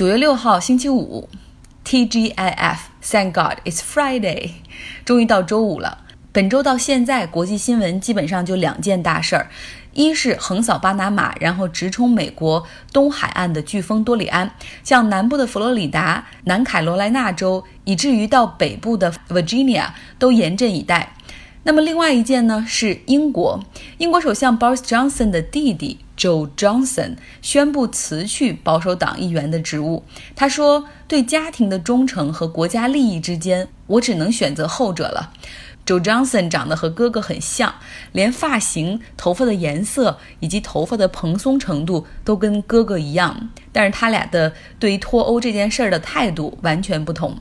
九月六号，星期五，TGIF，Thank God it's Friday，终于到周五了。本周到现在，国际新闻基本上就两件大事儿：一是横扫巴拿马，然后直冲美国东海岸的飓风多里安，向南部的佛罗里达、南卡罗来纳州，以至于到北部的 Virginia 都严阵以待。那么另外一件呢，是英国，英国首相 Boris Johnson 的弟弟。Joe Johnson 宣布辞去保守党议员的职务。他说：“对家庭的忠诚和国家利益之间，我只能选择后者了。” Joe Johnson 长得和哥哥很像，连发型、头发的颜色以及头发的蓬松程度都跟哥哥一样，但是他俩的对于脱欧这件事儿的态度完全不同。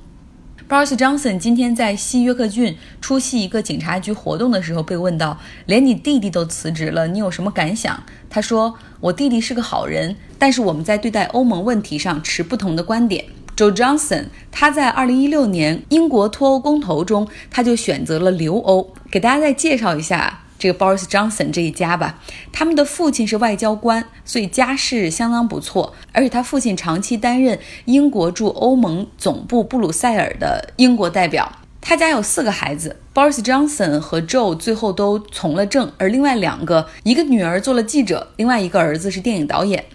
Boris Johnson 今天在西约克郡出席一个警察局活动的时候，被问到：“连你弟弟都辞职了，你有什么感想？”他说：“我弟弟是个好人，但是我们在对待欧盟问题上持不同的观点。” Joe Johnson 他在2016年英国脱欧公投中，他就选择了留欧。给大家再介绍一下。这个 Boris Johnson 这一家吧，他们的父亲是外交官，所以家世相当不错。而且他父亲长期担任英国驻欧盟总部布鲁塞尔的英国代表。他家有四个孩子，Boris Johnson 和 Joe 最后都从了政，而另外两个，一个女儿做了记者，另外一个儿子是电影导演。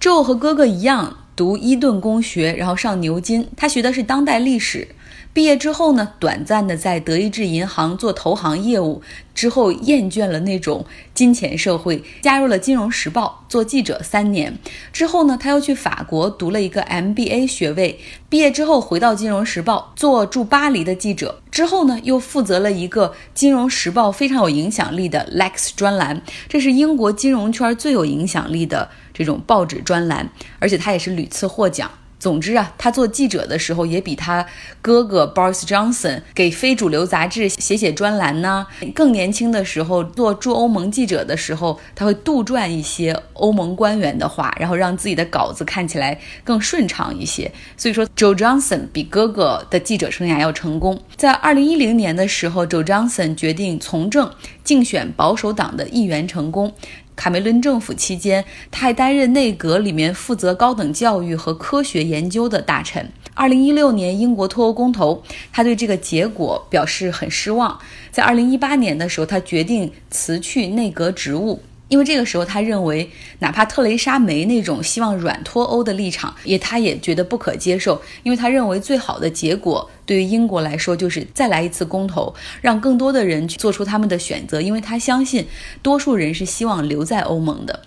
Joe 和哥哥一样读伊顿公学，然后上牛津，他学的是当代历史。毕业之后呢，短暂的在德意志银行做投行业务，之后厌倦了那种金钱社会，加入了《金融时报》做记者三年。之后呢，他又去法国读了一个 MBA 学位。毕业之后回到《金融时报》做驻巴黎的记者。之后呢，又负责了一个《金融时报》非常有影响力的 Lex 专栏，这是英国金融圈最有影响力的这种报纸专栏，而且他也是屡次获奖。总之啊，他做记者的时候也比他哥哥 Boris Johnson 给非主流杂志写写专栏呢。更年轻的时候做驻欧盟记者的时候，他会杜撰一些欧盟官员的话，然后让自己的稿子看起来更顺畅一些。所以说，Joe Johnson 比哥哥的记者生涯要成功。在二零一零年的时候，Joe Johnson 决定从政，竞选保守党的议员成功。卡梅伦政府期间，他还担任内阁里面负责高等教育和科学研究的大臣。二零一六年英国脱欧公投，他对这个结果表示很失望。在二零一八年的时候，他决定辞去内阁职务。因为这个时候，他认为哪怕特蕾莎梅那种希望软脱欧的立场，也他也觉得不可接受。因为他认为最好的结果对于英国来说，就是再来一次公投，让更多的人去做出他们的选择。因为他相信多数人是希望留在欧盟的。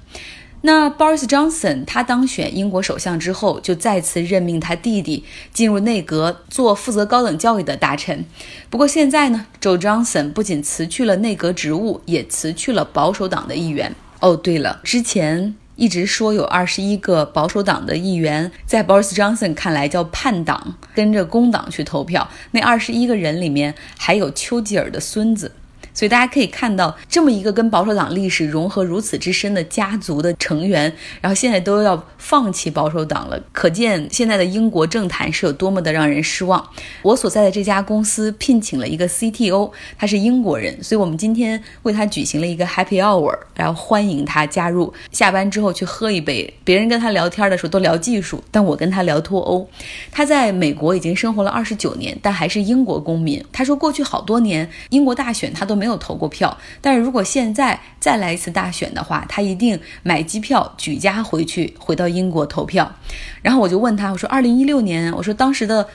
那 Boris Johnson 他当选英国首相之后，就再次任命他弟弟进入内阁做负责高等教育的大臣。不过现在呢，Joe Johnson 不仅辞去了内阁职务，也辞去了保守党的议员。哦，对了，之前一直说有二十一个保守党的议员，在 Boris Johnson 看来叫叛党，跟着工党去投票。那二十一个人里面还有丘吉尔的孙子。所以大家可以看到，这么一个跟保守党历史融合如此之深的家族的成员，然后现在都要放弃保守党了，可见现在的英国政坛是有多么的让人失望。我所在的这家公司聘请了一个 CTO，他是英国人，所以我们今天为他举行了一个 Happy Hour，然后欢迎他加入。下班之后去喝一杯，别人跟他聊天的时候都聊技术，但我跟他聊脱欧。他在美国已经生活了二十九年，但还是英国公民。他说过去好多年英国大选他都没。没有投过票，但是如果现在再来一次大选的话，他一定买机票举家回去，回到英国投票。然后我就问他，我说：“二零一六年，我说当时的。”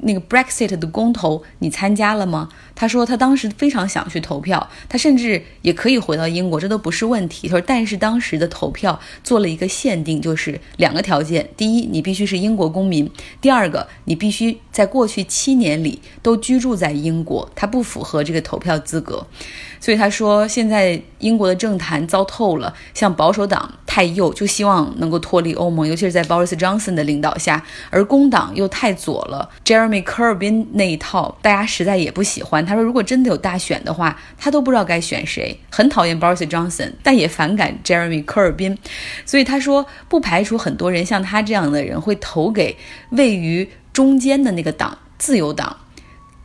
那个 Brexit 的公投，你参加了吗？他说他当时非常想去投票，他甚至也可以回到英国，这都不是问题。他说，但是当时的投票做了一个限定，就是两个条件：第一，你必须是英国公民；第二个，你必须在过去七年里都居住在英国。他不符合这个投票资格，所以他说现在英国的政坛糟透了，像保守党太右，就希望能够脱离欧盟，尤其是在 Boris Johnson 的领导下，而工党又太左了，Jeremy。科尔宾那一套，大家实在也不喜欢。他说，如果真的有大选的话，他都不知道该选谁。很讨厌 Boris Johnson，但也反感 Jeremy 科尔宾。所以他说，不排除很多人像他这样的人会投给位于中间的那个党——自由党，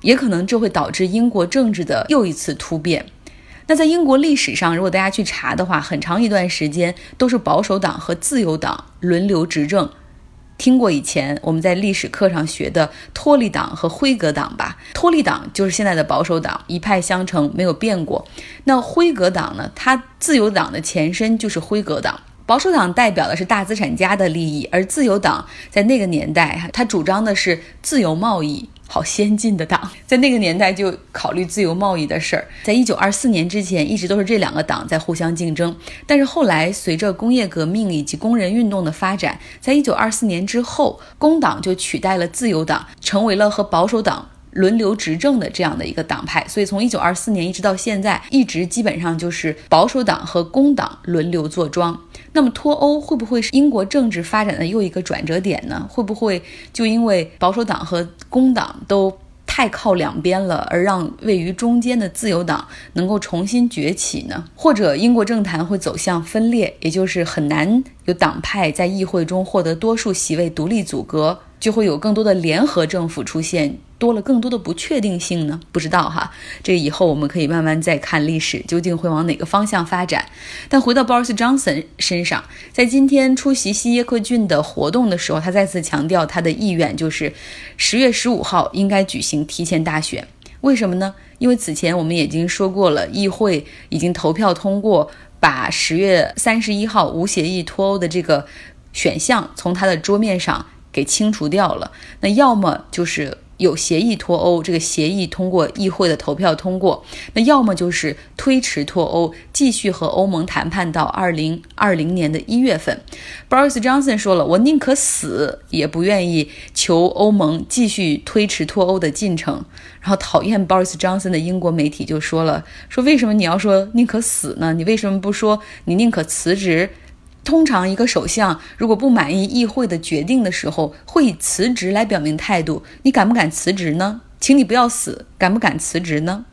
也可能这会导致英国政治的又一次突变。那在英国历史上，如果大家去查的话，很长一段时间都是保守党和自由党轮流执政。听过以前我们在历史课上学的托利党和辉格党吧？托利党就是现在的保守党，一派相承，没有变过。那辉格党呢？它自由党的前身就是辉格党。保守党代表的是大资产家的利益，而自由党在那个年代，它主张的是自由贸易。好先进的党，在那个年代就考虑自由贸易的事儿。在一九二四年之前，一直都是这两个党在互相竞争。但是后来，随着工业革命以及工人运动的发展，在一九二四年之后，工党就取代了自由党，成为了和保守党。轮流执政的这样的一个党派，所以从一九二四年一直到现在，一直基本上就是保守党和工党轮流坐庄。那么脱欧会不会是英国政治发展的又一个转折点呢？会不会就因为保守党和工党都太靠两边了，而让位于中间的自由党能够重新崛起呢？或者英国政坛会走向分裂，也就是很难有党派在议会中获得多数席位，独立组阁，就会有更多的联合政府出现。多了更多的不确定性呢？不知道哈，这以后我们可以慢慢再看历史究竟会往哪个方向发展。但回到 Boris Johnson 身上，在今天出席西耶克郡的活动的时候，他再次强调他的意愿就是十月十五号应该举行提前大选。为什么呢？因为此前我们已经说过了，议会已经投票通过把十月三十一号无协议脱欧的这个选项从他的桌面上给清除掉了。那要么就是。有协议脱欧，这个协议通过议会的投票通过，那要么就是推迟脱欧，继续和欧盟谈判到二零二零年的一月份。Boris Johnson 说了，我宁可死也不愿意求欧盟继续推迟脱欧的进程。然后讨厌 Boris Johnson 的英国媒体就说了，说为什么你要说宁可死呢？你为什么不说你宁可辞职？通常，一个首相如果不满意议会的决定的时候，会以辞职来表明态度。你敢不敢辞职呢？请你不要死，敢不敢辞职呢？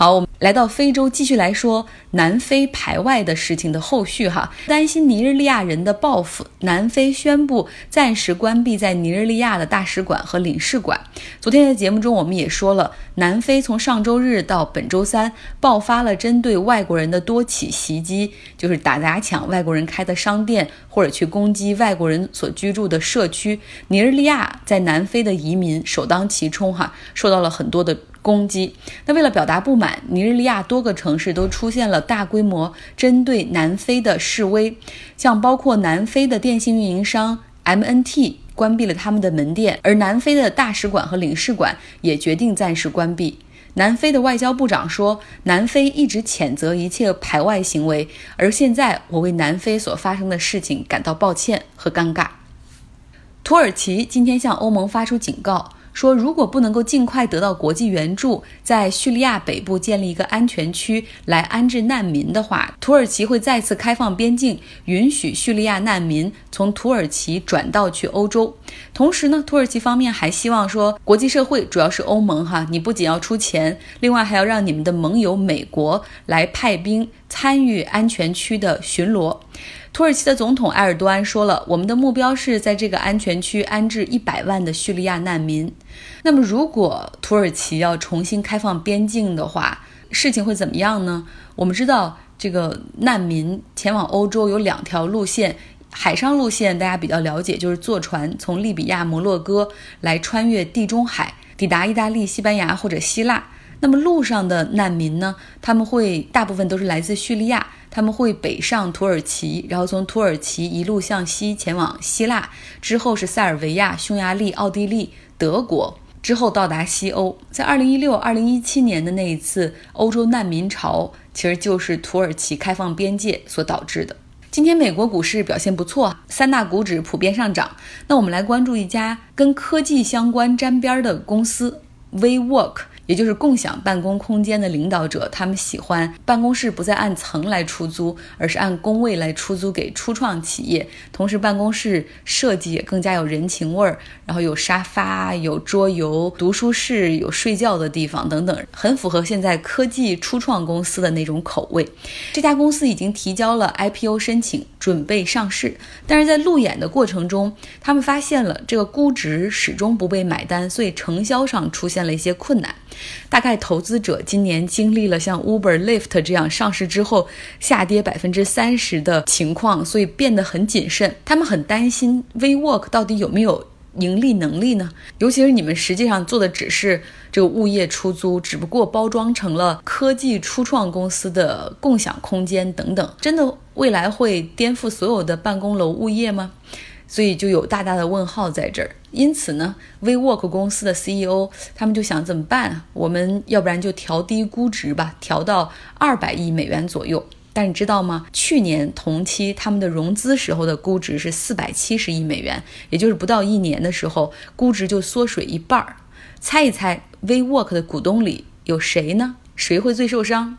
好，我们来到非洲，继续来说南非排外的事情的后续哈。担心尼日利亚人的报复，南非宣布暂时关闭在尼日利亚的大使馆和领事馆。昨天的节目中，我们也说了，南非从上周日到本周三爆发了针对外国人的多起袭击，就是打砸抢外国人开的商店，或者去攻击外国人所居住的社区。尼日利亚在南非的移民首当其冲哈，受到了很多的。攻击。那为了表达不满，尼日利亚多个城市都出现了大规模针对南非的示威，像包括南非的电信运营商 MNT 关闭了他们的门店，而南非的大使馆和领事馆也决定暂时关闭。南非的外交部长说，南非一直谴责一切排外行为，而现在我为南非所发生的事情感到抱歉和尴尬。土耳其今天向欧盟发出警告。说，如果不能够尽快得到国际援助，在叙利亚北部建立一个安全区来安置难民的话，土耳其会再次开放边境，允许叙利亚难民从土耳其转道去欧洲。同时呢，土耳其方面还希望说，国际社会主要是欧盟哈，你不仅要出钱，另外还要让你们的盟友美国来派兵参与安全区的巡逻。土耳其的总统埃尔多安说了：“我们的目标是在这个安全区安置一百万的叙利亚难民。那么，如果土耳其要重新开放边境的话，事情会怎么样呢？我们知道，这个难民前往欧洲有两条路线，海上路线大家比较了解，就是坐船从利比亚摩洛哥来穿越地中海，抵达意大利、西班牙或者希腊。那么路上的难民呢？他们会大部分都是来自叙利亚。”他们会北上土耳其，然后从土耳其一路向西前往希腊，之后是塞尔维亚、匈牙利、奥地利、德国，之后到达西欧。在二零一六、二零一七年的那一次欧洲难民潮，其实就是土耳其开放边界所导致的。今天美国股市表现不错，三大股指普遍上涨。那我们来关注一家跟科技相关沾边的公司，WeWork。也就是共享办公空间的领导者，他们喜欢办公室不再按层来出租，而是按工位来出租给初创企业。同时，办公室设计也更加有人情味儿，然后有沙发、有桌游、读书室、有睡觉的地方等等，很符合现在科技初创公司的那种口味。这家公司已经提交了 IPO 申请，准备上市。但是在路演的过程中，他们发现了这个估值始终不被买单，所以承销上出现了一些困难。大概投资者今年经历了像 Uber、l i f t 这样上市之后下跌百分之三十的情况，所以变得很谨慎。他们很担心 WeWork 到底有没有盈利能力呢？尤其是你们实际上做的只是这个物业出租，只不过包装成了科技初创公司的共享空间等等，真的未来会颠覆所有的办公楼物业吗？所以就有大大的问号在这儿。因此呢，WeWork 公司的 CEO 他们就想怎么办？我们要不然就调低估值吧，调到二百亿美元左右。但你知道吗？去年同期他们的融资时候的估值是四百七十亿美元，也就是不到一年的时候，估值就缩水一半儿。猜一猜，WeWork 的股东里有谁呢？谁会最受伤？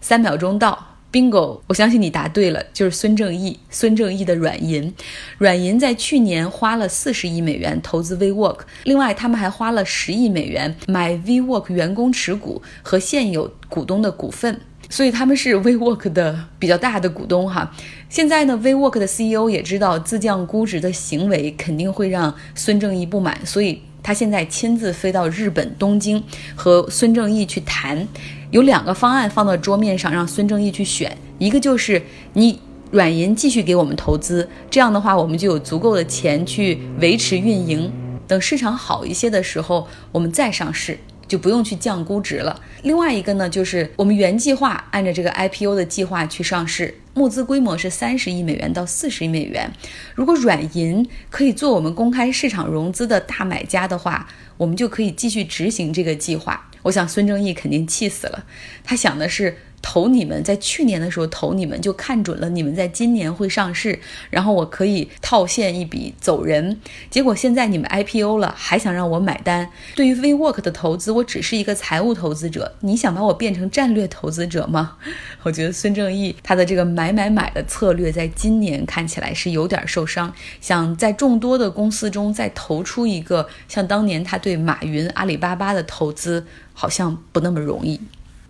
三秒钟到。bingo，我相信你答对了，就是孙正义。孙正义的软银，软银在去年花了四十亿美元投资 WeWork，另外他们还花了十亿美元买 WeWork 员工持股和现有股东的股份，所以他们是 WeWork 的比较大的股东哈。现在呢，WeWork 的 CEO 也知道自降估值的行为肯定会让孙正义不满，所以。他现在亲自飞到日本东京和孙正义去谈，有两个方案放到桌面上让孙正义去选，一个就是你软银继续给我们投资，这样的话我们就有足够的钱去维持运营，等市场好一些的时候我们再上市。就不用去降估值了。另外一个呢，就是我们原计划按照这个 IPO 的计划去上市，募资规模是三十亿美元到四十亿美元。如果软银可以做我们公开市场融资的大买家的话，我们就可以继续执行这个计划。我想孙正义肯定气死了，他想的是。投你们在去年的时候投你们就看准了你们在今年会上市，然后我可以套现一笔走人。结果现在你们 IPO 了，还想让我买单？对于 WeWork 的投资，我只是一个财务投资者，你想把我变成战略投资者吗？我觉得孙正义他的这个买买买的策略，在今年看起来是有点受伤。想在众多的公司中再投出一个像当年他对马云、阿里巴巴的投资，好像不那么容易。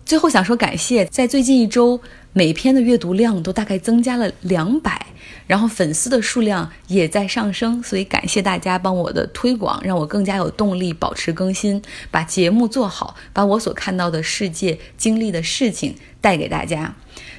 最后想说感谢，在最近一周，每篇的阅读量都大概增加了两百，然后粉丝的数量也在上升，所以感谢大家帮我的推广，让我更加有动力保持更新，把节目做好，把我所看到的世界、经历的事情带给大家。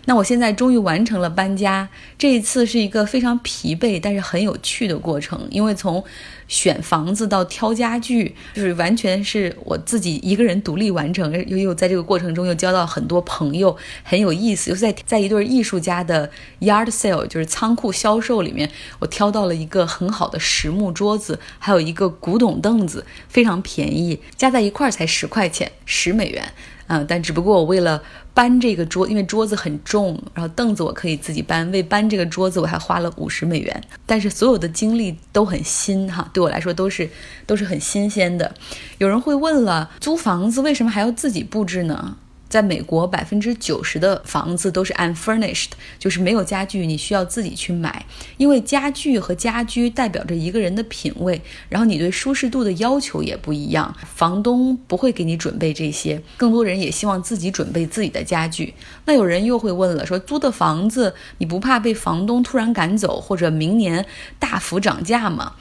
那我现在终于完成了搬家，这一次是一个非常疲惫但是很有趣的过程，因为从选房子到挑家具，就是完全是我自己一个人独立完成，又又在这个过程中又交到很多朋友，很有意思。又在在一对艺术家的 yard sale，就是仓库销售里面，我挑到了一个很好的实木桌子，还有一个古董凳子，非常便宜，加在一块儿才十块钱，十美元。嗯，但只不过我为了搬这个桌，因为桌子很重，然后凳子我可以自己搬。为搬这个桌子，我还花了五十美元。但是所有的经历都很新哈，对我来说都是都是很新鲜的。有人会问了，租房子为什么还要自己布置呢？在美国，百分之九十的房子都是 unfurnished，就是没有家具，你需要自己去买。因为家具和家居代表着一个人的品味，然后你对舒适度的要求也不一样。房东不会给你准备这些，更多人也希望自己准备自己的家具。那有人又会问了，说租的房子你不怕被房东突然赶走，或者明年大幅涨价吗？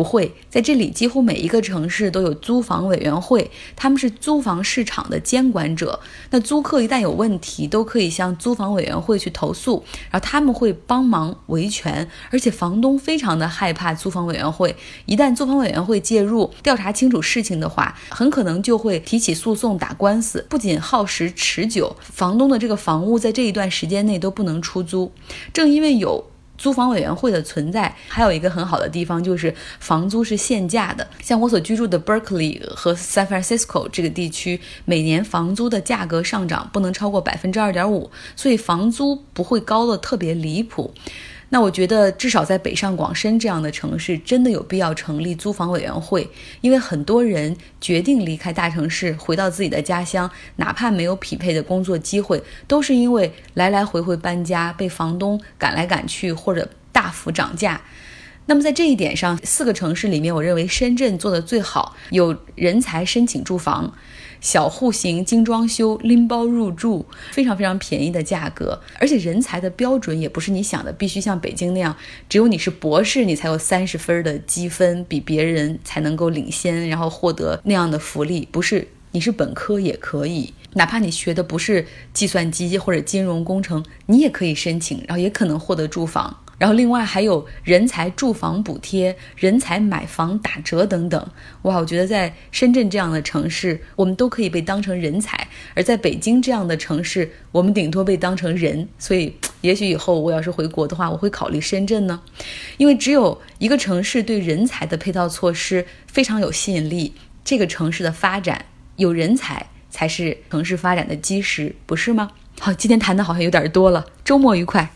不会，在这里几乎每一个城市都有租房委员会，他们是租房市场的监管者。那租客一旦有问题，都可以向租房委员会去投诉，然后他们会帮忙维权。而且房东非常的害怕租房委员会，一旦租房委员会介入调查清楚事情的话，很可能就会提起诉讼打官司，不仅耗时持久，房东的这个房屋在这一段时间内都不能出租。正因为有。租房委员会的存在，还有一个很好的地方就是房租是限价的。像我所居住的 Berkeley 和 San Francisco 这个地区，每年房租的价格上涨不能超过百分之二点五，所以房租不会高的特别离谱。那我觉得，至少在北上广深这样的城市，真的有必要成立租房委员会，因为很多人决定离开大城市，回到自己的家乡，哪怕没有匹配的工作机会，都是因为来来回回搬家，被房东赶来赶去，或者大幅涨价。那么在这一点上，四个城市里面，我认为深圳做的最好，有人才申请住房。小户型精装修，拎包入住，非常非常便宜的价格。而且人才的标准也不是你想的，必须像北京那样，只有你是博士，你才有三十分的积分，比别人才能够领先，然后获得那样的福利。不是，你是本科也可以，哪怕你学的不是计算机或者金融工程，你也可以申请，然后也可能获得住房。然后另外还有人才住房补贴、人才买房打折等等。哇，我觉得在深圳这样的城市，我们都可以被当成人才；而在北京这样的城市，我们顶多被当成人。所以，也许以后我要是回国的话，我会考虑深圳呢，因为只有一个城市对人才的配套措施非常有吸引力，这个城市的发展有人才才是城市发展的基石，不是吗？好，今天谈的好像有点多了，周末愉快。